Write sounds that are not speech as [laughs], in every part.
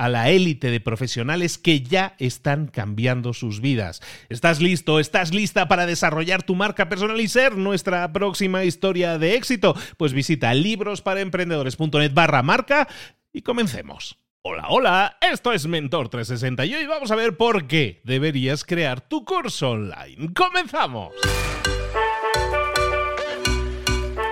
a la élite de profesionales que ya están cambiando sus vidas. ¿Estás listo? ¿Estás lista para desarrollar tu marca personal y ser nuestra próxima historia de éxito? Pues visita librosparaemprendedores.net barra marca y comencemos. Hola, hola, esto es Mentor 360 y hoy vamos a ver por qué deberías crear tu curso online. ¡Comenzamos!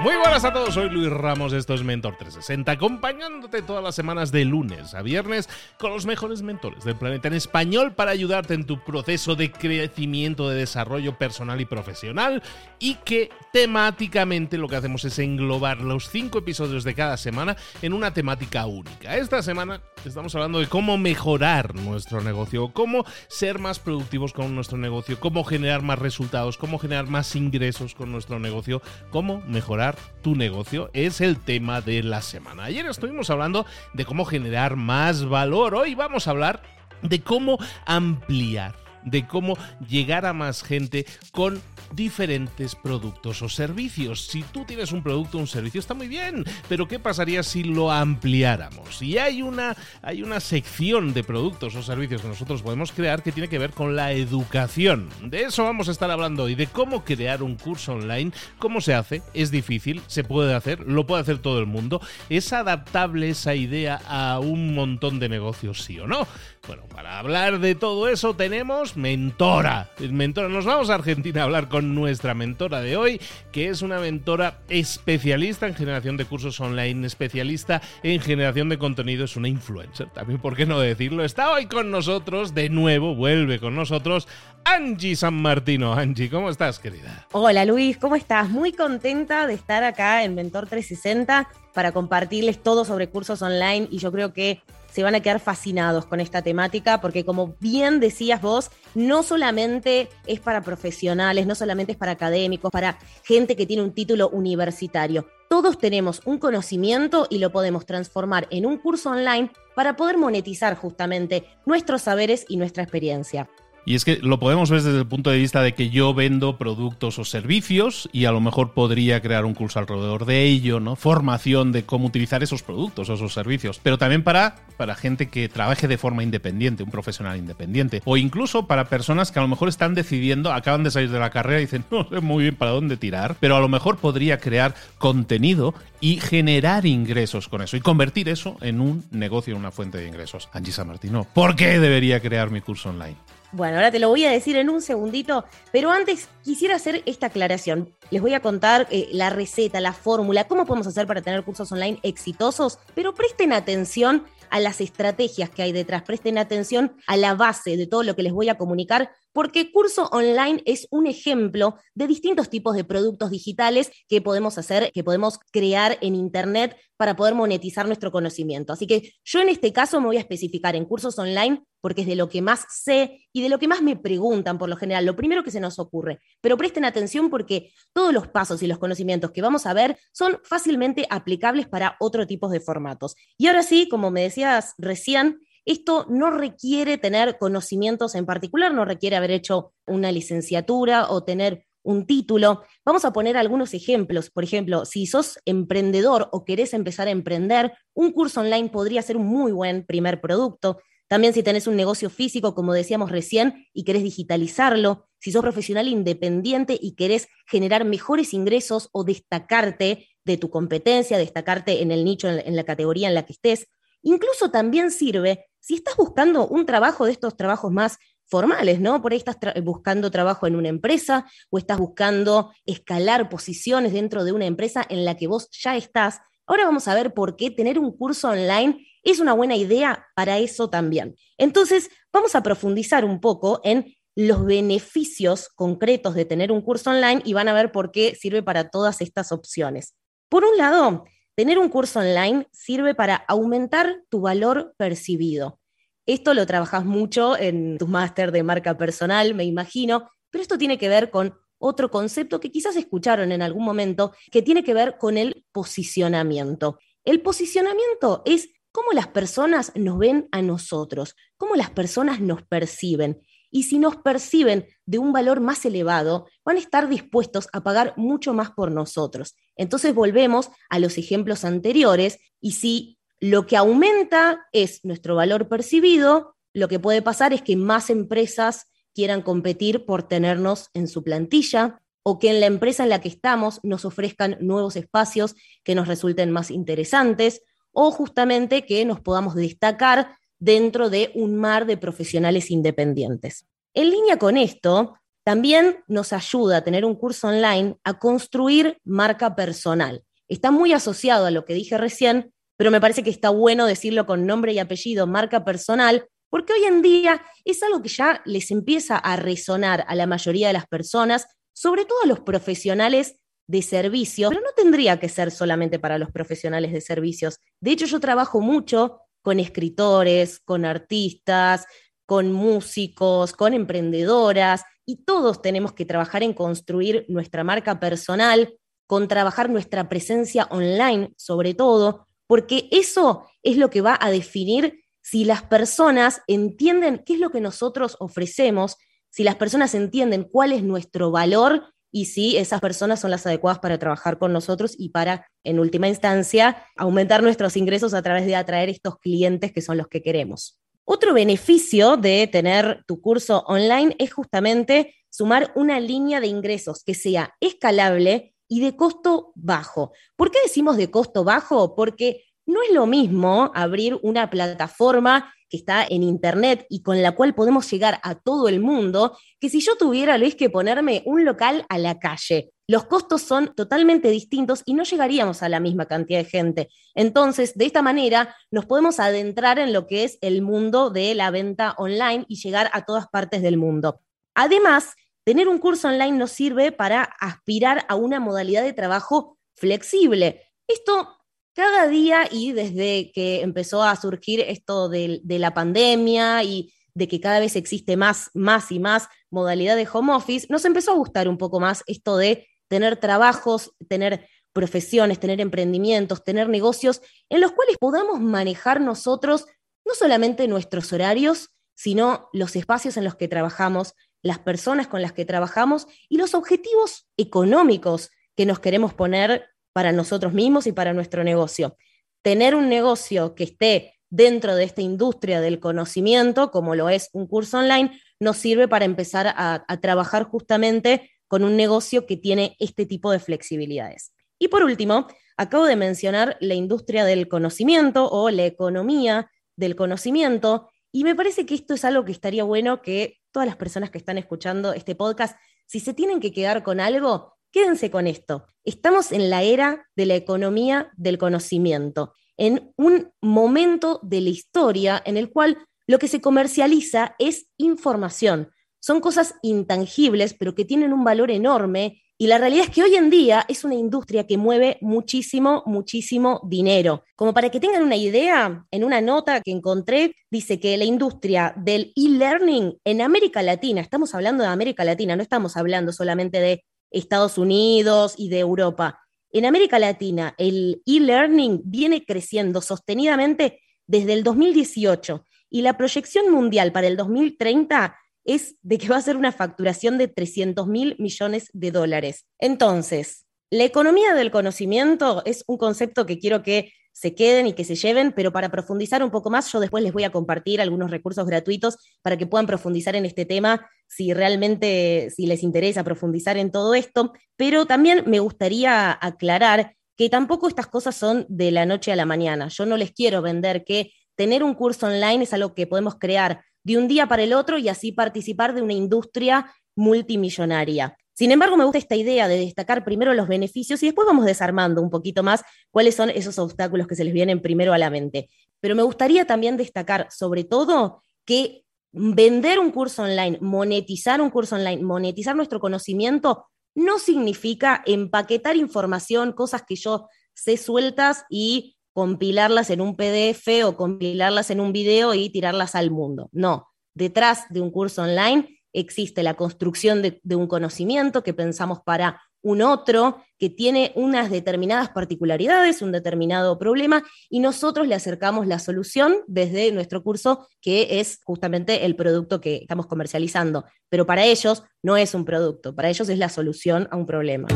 Muy buenas a todos, soy Luis Ramos, esto es Mentor 360, acompañándote todas las semanas de lunes a viernes con los mejores mentores del planeta en español para ayudarte en tu proceso de crecimiento, de desarrollo personal y profesional y que temáticamente lo que hacemos es englobar los cinco episodios de cada semana en una temática única. Esta semana estamos hablando de cómo mejorar nuestro negocio, cómo ser más productivos con nuestro negocio, cómo generar más resultados, cómo generar más ingresos con nuestro negocio, cómo mejorar tu negocio es el tema de la semana. Ayer estuvimos hablando de cómo generar más valor. Hoy vamos a hablar de cómo ampliar de cómo llegar a más gente con diferentes productos o servicios. Si tú tienes un producto o un servicio está muy bien, pero ¿qué pasaría si lo ampliáramos? Y hay una, hay una sección de productos o servicios que nosotros podemos crear que tiene que ver con la educación. De eso vamos a estar hablando hoy, de cómo crear un curso online, cómo se hace, es difícil, se puede hacer, lo puede hacer todo el mundo, es adaptable esa idea a un montón de negocios, sí o no. Bueno, para hablar de todo eso tenemos mentora. Mentora, nos vamos a Argentina a hablar con nuestra mentora de hoy, que es una mentora especialista en generación de cursos online, especialista en generación de contenido, es una influencer, también por qué no decirlo. Está hoy con nosotros, de nuevo, vuelve con nosotros Angie San Martino. Angie, ¿cómo estás, querida? Hola Luis, ¿cómo estás? Muy contenta de estar acá en Mentor 360 para compartirles todo sobre cursos online y yo creo que se van a quedar fascinados con esta temática porque como bien decías vos, no solamente es para profesionales, no solamente es para académicos, para gente que tiene un título universitario. Todos tenemos un conocimiento y lo podemos transformar en un curso online para poder monetizar justamente nuestros saberes y nuestra experiencia. Y es que lo podemos ver desde el punto de vista de que yo vendo productos o servicios y a lo mejor podría crear un curso alrededor de ello, ¿no? Formación de cómo utilizar esos productos o esos servicios. Pero también para, para gente que trabaje de forma independiente, un profesional independiente. O incluso para personas que a lo mejor están decidiendo, acaban de salir de la carrera y dicen, no sé muy bien para dónde tirar, pero a lo mejor podría crear contenido y generar ingresos con eso y convertir eso en un negocio, en una fuente de ingresos. Angie Martino, ¿por qué debería crear mi curso online? Bueno, ahora te lo voy a decir en un segundito, pero antes quisiera hacer esta aclaración. Les voy a contar eh, la receta, la fórmula, cómo podemos hacer para tener cursos online exitosos, pero presten atención a las estrategias que hay detrás, presten atención a la base de todo lo que les voy a comunicar, porque curso online es un ejemplo de distintos tipos de productos digitales que podemos hacer, que podemos crear en Internet para poder monetizar nuestro conocimiento. Así que yo en este caso me voy a especificar en cursos online porque es de lo que más sé y de lo que más me preguntan por lo general, lo primero que se nos ocurre. Pero presten atención porque todos los pasos y los conocimientos que vamos a ver son fácilmente aplicables para otro tipo de formatos. Y ahora sí, como me decías recién, esto no requiere tener conocimientos en particular, no requiere haber hecho una licenciatura o tener un título. Vamos a poner algunos ejemplos. Por ejemplo, si sos emprendedor o querés empezar a emprender, un curso online podría ser un muy buen primer producto. También si tenés un negocio físico, como decíamos recién, y querés digitalizarlo, si sos profesional independiente y querés generar mejores ingresos o destacarte de tu competencia, destacarte en el nicho, en la categoría en la que estés. Incluso también sirve si estás buscando un trabajo de estos trabajos más formales, ¿no? Por ahí estás buscando trabajo en una empresa o estás buscando escalar posiciones dentro de una empresa en la que vos ya estás. Ahora vamos a ver por qué tener un curso online es una buena idea para eso también. Entonces, vamos a profundizar un poco en los beneficios concretos de tener un curso online y van a ver por qué sirve para todas estas opciones. Por un lado, Tener un curso online sirve para aumentar tu valor percibido. Esto lo trabajas mucho en tu máster de marca personal, me imagino, pero esto tiene que ver con otro concepto que quizás escucharon en algún momento, que tiene que ver con el posicionamiento. El posicionamiento es cómo las personas nos ven a nosotros, cómo las personas nos perciben y si nos perciben de un valor más elevado, van a estar dispuestos a pagar mucho más por nosotros. Entonces volvemos a los ejemplos anteriores y si lo que aumenta es nuestro valor percibido, lo que puede pasar es que más empresas quieran competir por tenernos en su plantilla o que en la empresa en la que estamos nos ofrezcan nuevos espacios que nos resulten más interesantes o justamente que nos podamos destacar dentro de un mar de profesionales independientes. En línea con esto, también nos ayuda a tener un curso online a construir marca personal. Está muy asociado a lo que dije recién, pero me parece que está bueno decirlo con nombre y apellido, marca personal, porque hoy en día es algo que ya les empieza a resonar a la mayoría de las personas, sobre todo a los profesionales de servicios, pero no tendría que ser solamente para los profesionales de servicios. De hecho, yo trabajo mucho con escritores, con artistas, con músicos, con emprendedoras, y todos tenemos que trabajar en construir nuestra marca personal, con trabajar nuestra presencia online, sobre todo, porque eso es lo que va a definir si las personas entienden qué es lo que nosotros ofrecemos, si las personas entienden cuál es nuestro valor y si esas personas son las adecuadas para trabajar con nosotros y para, en última instancia, aumentar nuestros ingresos a través de atraer estos clientes que son los que queremos. Otro beneficio de tener tu curso online es justamente sumar una línea de ingresos que sea escalable y de costo bajo. ¿Por qué decimos de costo bajo? Porque no es lo mismo abrir una plataforma que está en Internet y con la cual podemos llegar a todo el mundo, que si yo tuviera, Luis, que ponerme un local a la calle. Los costos son totalmente distintos y no llegaríamos a la misma cantidad de gente. Entonces, de esta manera, nos podemos adentrar en lo que es el mundo de la venta online y llegar a todas partes del mundo. Además, tener un curso online nos sirve para aspirar a una modalidad de trabajo flexible. Esto cada día y desde que empezó a surgir esto de, la pandemia y de que cada vez existe más, más y más modalidad de home office, nos empezó a gustar un poco más esto de tener trabajos, tener profesiones, tener emprendimientos, tener negocios en los cuales podamos manejar nosotros no solamente nuestros horarios, sino los espacios en los que trabajamos, las personas con las que trabajamos y los objetivos económicos que nos queremos poner para nosotros mismos y para nuestro negocio. Tener un negocio que esté dentro de esta industria del conocimiento, como lo es un curso online, nos sirve para empezar a, trabajar justamente con un negocio que tiene este tipo de flexibilidades. Y por último, acabo de mencionar la industria del conocimiento o la economía del conocimiento, y me parece que esto es algo que estaría bueno que todas las personas que están escuchando este podcast, si se tienen que quedar con algo, Quédense con esto. Estamos en la era de la economía del conocimiento, en un momento de la historia en el cual lo que se comercializa es información. son cosas intangibles, pero que tienen un valor enorme. Y la realidad es que hoy en día es una industria que mueve muchísimo, muchísimo dinero. Como para que tengan una idea, en una nota que encontré, dice que la industria del e-learning en América Latina, estamos hablando de América Latina, no estamos hablando solamente de Estados Unidos y de Europa. En América Latina, el e-learning viene creciendo sostenidamente desde el 2018 y la proyección mundial para el 2030 es de que va a ser una facturación de 300 mil millones de dólares. Entonces, la economía del conocimiento es un concepto que quiero que se queden y que se lleven, pero para profundizar un poco más, yo después les voy a compartir algunos recursos gratuitos para que puedan profundizar en este tema si realmente, si les interesa profundizar en todo esto, pero también me gustaría aclarar que tampoco estas cosas son de la noche a la mañana. Yo no les quiero vender que tener un curso online es algo que podemos crear de un día para el otro y así participar de una industria multimillonaria. Sin embargo, me gusta esta idea de destacar primero los beneficios y después vamos desarmando un poquito más cuáles son esos obstáculos que se les vienen primero a la mente. Pero me gustaría también destacar, sobre todo, que vender un curso online, monetizar un curso online, monetizar nuestro conocimiento, no significa empaquetar información, cosas que yo sé sueltas y compilarlas en un PDF o compilarlas en un video y tirarlas al mundo. No, detrás de un curso online existe la construcción de, un conocimiento que pensamos para un otro, que tiene unas determinadas particularidades, un determinado problema, y nosotros le acercamos la solución desde nuestro curso, que es justamente el producto que estamos comercializando. Pero para ellos no es un producto, para ellos es la solución a un problema.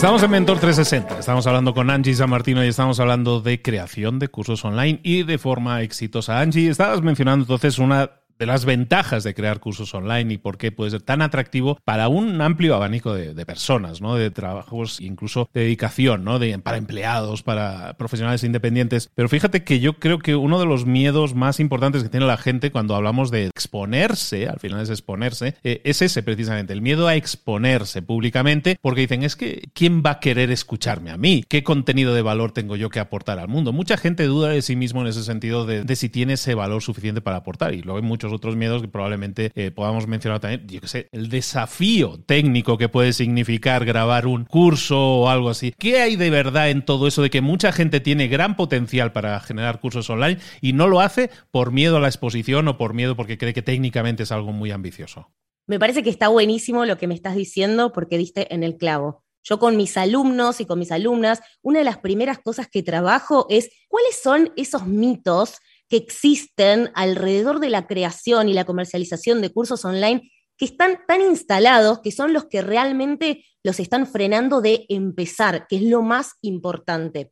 Estamos en Mentor 360, estamos hablando con Angie San Martino y estamos hablando de creación de cursos online y de forma exitosa. Angie, estabas mencionando entonces una de las ventajas de crear cursos online y por qué puede ser tan atractivo para un amplio abanico de, personas, ¿no? De trabajos, incluso de dedicación, ¿no? De, para empleados, para profesionales independientes. Pero fíjate que yo creo que uno de los miedos más importantes que tiene la gente cuando hablamos de exponerse, al final es exponerse, eh, es ese precisamente, el miedo a exponerse públicamente, porque dicen, es que, ¿quién va a querer escucharme a mí? ¿Qué contenido de valor tengo yo que aportar al mundo? Mucha gente duda de sí mismo en ese sentido de, si tiene ese valor suficiente para aportar. Y luego hay muchos otros miedos que probablemente eh, podamos mencionar también, yo qué sé, el desafío técnico que puede significar grabar un curso o algo así. ¿Qué hay de verdad en todo eso de que mucha gente tiene gran potencial para generar cursos online y no lo hace por miedo a la exposición o por miedo porque cree que técnicamente es algo muy ambicioso? Me parece que está buenísimo lo que me estás diciendo porque diste en el clavo. Yo con mis alumnos y con mis alumnas, una de las primeras cosas que trabajo es cuáles son esos mitos que existen alrededor de la creación y la comercialización de cursos online que están tan instalados que son los que realmente los están frenando de empezar, que es lo más importante.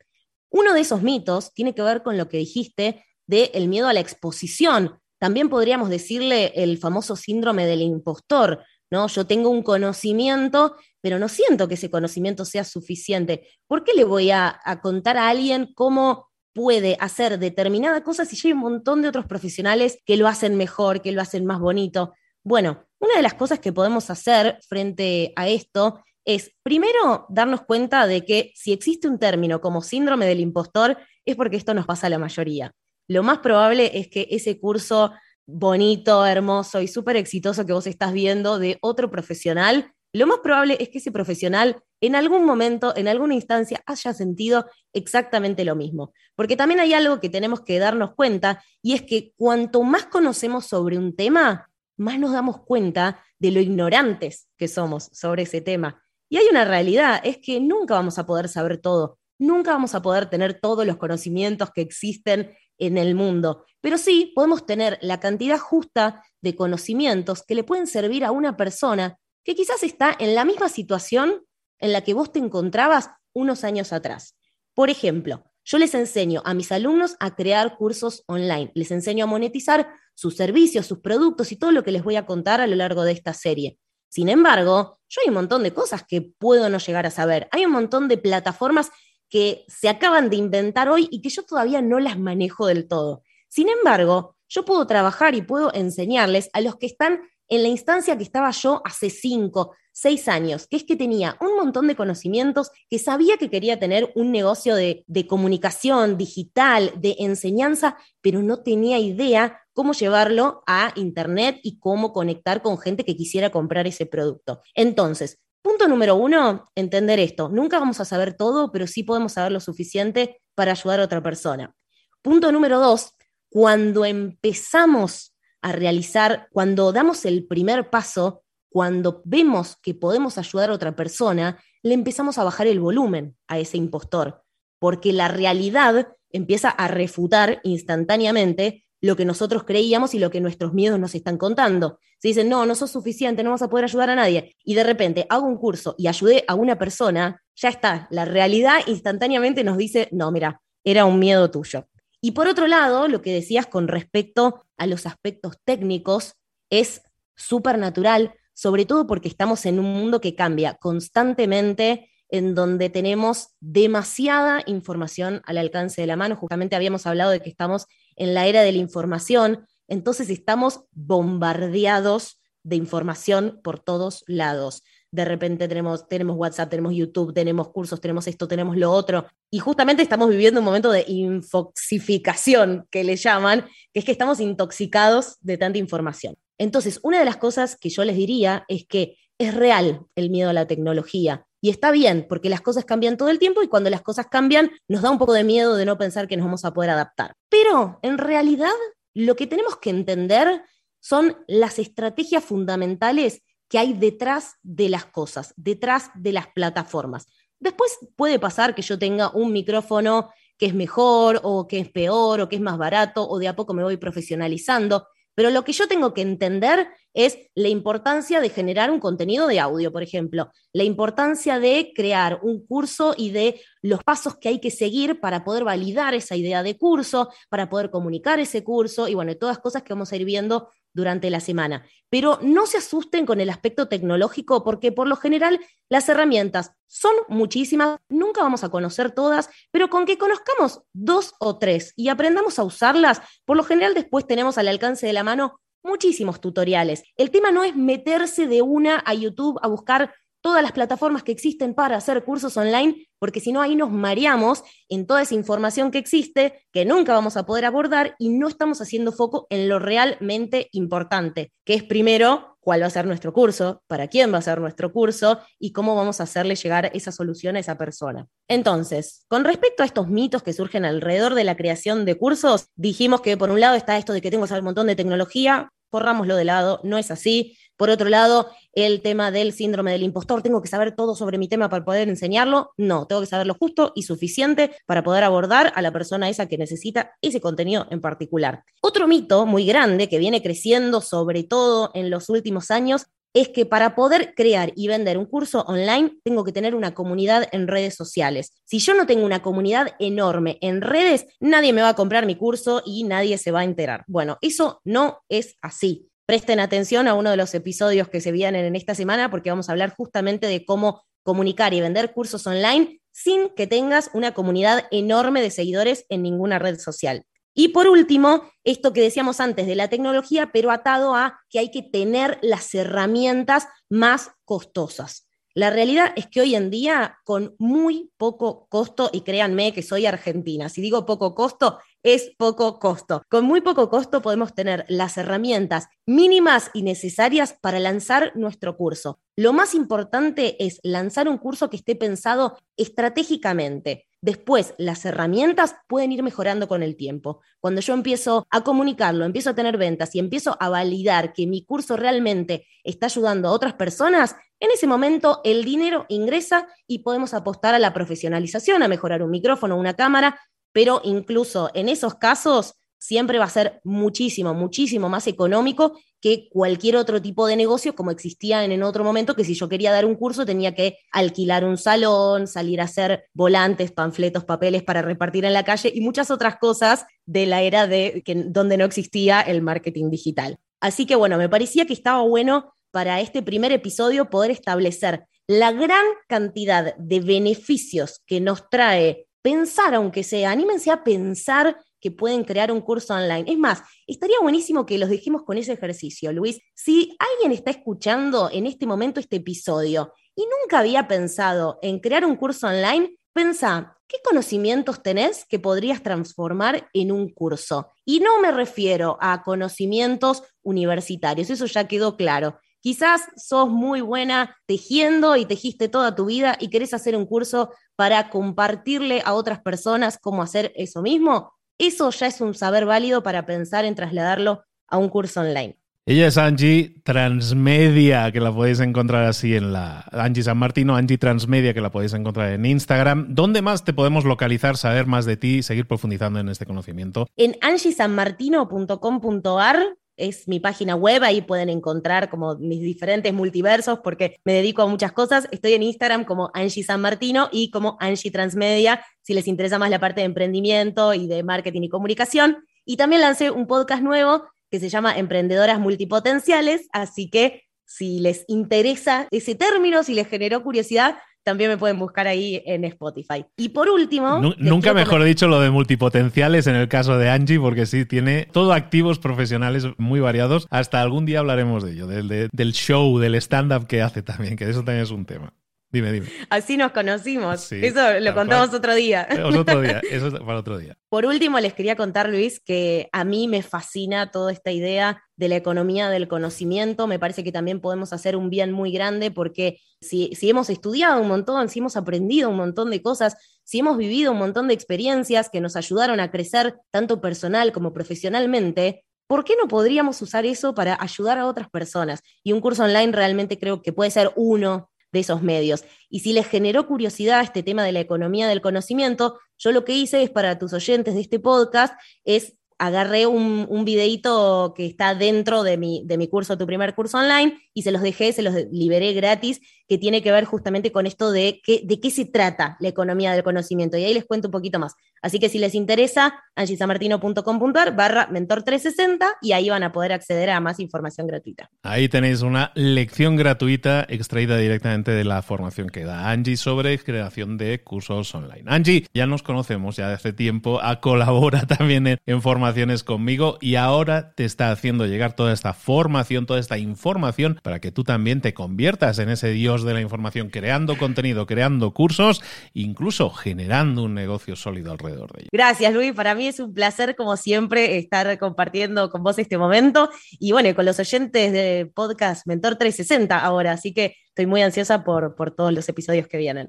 Uno de esos mitos tiene que ver con lo que dijiste del el miedo a la exposición. También podríamos decirle el famoso síndrome del impostor, ¿no? Yo tengo un conocimiento, pero no siento que ese conocimiento sea suficiente. ¿Por qué le voy a contar a alguien cómo puede hacer determinada cosa si hay un montón de otros profesionales que lo hacen mejor, que lo hacen más bonito. Bueno, una de las cosas que podemos hacer frente a esto es, primero, darnos cuenta de que si existe un término como síndrome del impostor, es porque esto nos pasa a la mayoría. Lo más probable es que ese curso bonito, hermoso y súper exitoso que vos estás viendo de otro profesional lo más probable es que ese profesional en algún momento, en alguna instancia, haya sentido exactamente lo mismo. Porque también hay algo que tenemos que darnos cuenta y es que cuanto más conocemos sobre un tema, más nos damos cuenta de lo ignorantes que somos sobre ese tema. Y hay una realidad, es que nunca vamos a poder saber todo, nunca vamos a poder tener todos los conocimientos que existen en el mundo, pero sí podemos tener la cantidad justa de conocimientos que le pueden servir a una persona que quizás está en la misma situación en la que vos te encontrabas unos años atrás. Por ejemplo, yo les enseño a mis alumnos a crear cursos online, les enseño a monetizar sus servicios, sus productos y todo lo que les voy a contar a lo largo de esta serie. Sin embargo, yo hay un montón de cosas que puedo no llegar a saber. Hay un montón de plataformas que se acaban de inventar hoy y que yo todavía no las manejo del todo. Sin embargo, yo puedo trabajar y puedo enseñarles a los que están en la instancia que estaba yo hace cinco, seis años, que es que tenía un montón de conocimientos, que sabía que quería tener un negocio de, comunicación digital, de enseñanza, pero no tenía idea cómo llevarlo a Internet y cómo conectar con gente que quisiera comprar ese producto. Entonces, Punto número uno, entender esto. Nunca vamos a saber todo, pero sí podemos saber lo suficiente para ayudar a otra persona. Punto número dos, cuando empezamos a realizar, cuando damos el primer paso, cuando vemos que podemos ayudar a otra persona, le empezamos a bajar el volumen a ese impostor, porque la realidad empieza a refutar instantáneamente lo que nosotros creíamos y lo que nuestros miedos nos están contando. Se dicen, no, no sos suficiente, no vas a poder ayudar a nadie. Y de repente hago un curso y ayudé a una persona, ya está. La realidad instantáneamente nos dice, no, mira, era un miedo tuyo. Y por otro lado, lo que decías con respecto a los aspectos técnicos es súper natural, sobre todo porque estamos en un mundo que cambia constantemente en donde tenemos demasiada información al alcance de la mano. Justamente habíamos hablado de que estamos en la era de la información, entonces estamos bombardeados de información por todos lados. De repente tenemos, tenemos WhatsApp, tenemos YouTube, tenemos cursos, tenemos esto, tenemos lo otro. Y justamente estamos viviendo un momento de infoxificación, que le llaman, que es que estamos intoxicados de tanta información. Entonces, una de las cosas que yo les diría es que es real el miedo a la tecnología. Y está bien, porque las cosas cambian todo el tiempo y cuando las cosas cambian nos da un poco de miedo de no pensar que nos vamos a poder adaptar. Pero en realidad lo que tenemos que entender son las estrategias fundamentales que hay detrás de las cosas, detrás de las plataformas. Después puede pasar que yo tenga un micrófono que es mejor o que es peor o que es más barato o de a poco me voy profesionalizando. Pero lo que yo tengo que entender es la importancia de generar un contenido de audio, por ejemplo, la importancia de crear un curso y de los pasos que hay que seguir para poder validar esa idea de curso, para poder comunicar ese curso y bueno, todas cosas que vamos a ir viendo durante la semana. Pero no se asusten con el aspecto tecnológico porque por lo general las herramientas son muchísimas, nunca vamos a conocer todas, pero con que conozcamos dos o tres y aprendamos a usarlas, por lo general después tenemos al alcance de la mano muchísimos tutoriales. El tema no es meterse de una a YouTube a buscar todas las plataformas que existen para hacer cursos online, porque si no ahí nos mareamos en toda esa información que existe, que nunca vamos a poder abordar y no estamos haciendo foco en lo realmente importante, que es primero cuál va a ser nuestro curso, para quién va a ser nuestro curso y cómo vamos a hacerle llegar esa solución a esa persona. Entonces, con respecto a estos mitos que surgen alrededor de la creación de cursos, dijimos que por un lado está esto de que tengo que saber un montón de tecnología, corrámoslo de lado, no es así. Por otro lado, el tema del síndrome del impostor, tengo que saber todo sobre mi tema para poder enseñarlo. No, tengo que saber lo justo y suficiente para poder abordar a la persona esa que necesita ese contenido en particular. Otro mito muy grande que viene creciendo sobre todo en los últimos años es que para poder crear y vender un curso online tengo que tener una comunidad en redes sociales. Si yo no tengo una comunidad enorme en redes, nadie me va a comprar mi curso y nadie se va a enterar. Bueno, eso no es así. Presten atención a uno de los episodios que se vienen en esta semana porque vamos a hablar justamente de cómo comunicar y vender cursos online sin que tengas una comunidad enorme de seguidores en ninguna red social. Y por último, esto que decíamos antes de la tecnología, pero atado a que hay que tener las herramientas más costosas. La realidad es que hoy en día, con muy poco costo, y créanme que soy argentina, si digo poco costo, es poco costo. Con muy poco costo podemos tener las herramientas mínimas y necesarias para lanzar nuestro curso. Lo más importante es lanzar un curso que esté pensado estratégicamente. Después, las herramientas pueden ir mejorando con el tiempo. Cuando yo empiezo a comunicarlo, empiezo a tener ventas y empiezo a validar que mi curso realmente está ayudando a otras personas, en ese momento el dinero ingresa y podemos apostar a la profesionalización, a mejorar un micrófono, una cámara, pero incluso en esos casos siempre va a ser muchísimo, muchísimo más económico que cualquier otro tipo de negocio como existía en, otro momento, que si yo quería dar un curso tenía que alquilar un salón, salir a hacer volantes, panfletos, papeles para repartir en la calle y muchas otras cosas de la era de donde no existía el marketing digital. Así que bueno, me parecía que estaba bueno para este primer episodio poder establecer la gran cantidad de beneficios que nos trae pensar, aunque sea, anímense a pensar que pueden crear un curso online. Es más, estaría buenísimo que los dejemos con ese ejercicio, Luis. Si alguien está escuchando en este momento este episodio y nunca había pensado en crear un curso online, pensa, ¿qué conocimientos tenés que podrías transformar en un curso? Y no me refiero a conocimientos universitarios, eso ya quedó claro. Quizás sos muy buena tejiendo y tejiste toda tu vida y querés hacer un curso para compartirle a otras personas cómo hacer eso mismo. Eso ya es un saber válido para pensar en trasladarlo a un curso online. Ella es Angie Transmedia, que la podéis encontrar así en la Angie San Martino, Angie Transmedia, que la podéis encontrar en Instagram. ¿Dónde más te podemos localizar, saber más de ti y seguir profundizando en este conocimiento? En angiesanmartino.com.ar es mi página web, ahí pueden encontrar como mis diferentes multiversos porque me dedico a muchas cosas. Estoy en Instagram como Angie San Martino y como Angie Transmedia, si les interesa más la parte de emprendimiento y de marketing y comunicación. Y también lancé un podcast nuevo que se llama Emprendedoras Multipotenciales, así que si les interesa ese término, si les generó curiosidad, también me pueden buscar ahí en Spotify. Y por último... nunca mejor dicho lo de multipotenciales en el caso de Angie, porque sí, tiene todo activos profesionales muy variados. Hasta algún día hablaremos de ello, del, del show, del stand-up que hace también, que eso también es un tema. Dime, dime. Así nos conocimos. eso lo contamos otro día. Eh, otro día, eso es para otro día. Por último, les quería contar, Luis, que a mí me fascina toda esta idea de la economía del conocimiento. Me parece que también podemos hacer un bien muy grande porque si, si hemos estudiado un montón, si hemos aprendido un montón de cosas, si hemos vivido un montón de experiencias que nos ayudaron a crecer tanto personal como profesionalmente, ¿por qué no podríamos usar eso para ayudar a otras personas? Y un curso online realmente creo que puede ser uno de esos medios. Y si les generó curiosidad este tema de la economía del conocimiento, yo lo que hice es para tus oyentes de este podcast, es agarré un, un videito que está dentro de mi, de mi curso, tu primer curso online, y se los dejé, se los liberé gratis, que tiene que ver justamente con esto de, qué, de qué se trata la economía del conocimiento. Y ahí les cuento un poquito más. Así que si les interesa, angisamartino.com.ar barra mentor 360 y ahí van a poder acceder a más información gratuita. Ahí tenéis una lección gratuita extraída directamente de la formación que da Angie sobre creación de cursos online. Angie, ya nos conocemos ya de hace tiempo, colabora [laughs] también en, en formaciones conmigo y ahora te está haciendo llegar toda esta formación, toda esta información para que tú también te conviertas en ese dios de la información, creando contenido, creando cursos, incluso generando un negocio sólido alrededor de ello. Gracias, Luis. Para mí es un placer, como siempre, estar compartiendo con vos este momento y bueno, con los oyentes de podcast Mentor 360 ahora. Así que estoy muy ansiosa por, por todos los episodios que vienen.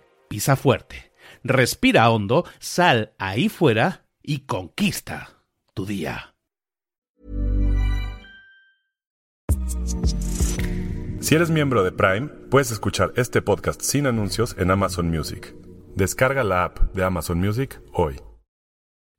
pisa fuerte, respira hondo, sal ahí fuera y conquista tu día. Si eres miembro de Prime, puedes escuchar este podcast sin anuncios en Amazon Music. Descarga la app de Amazon Music hoy.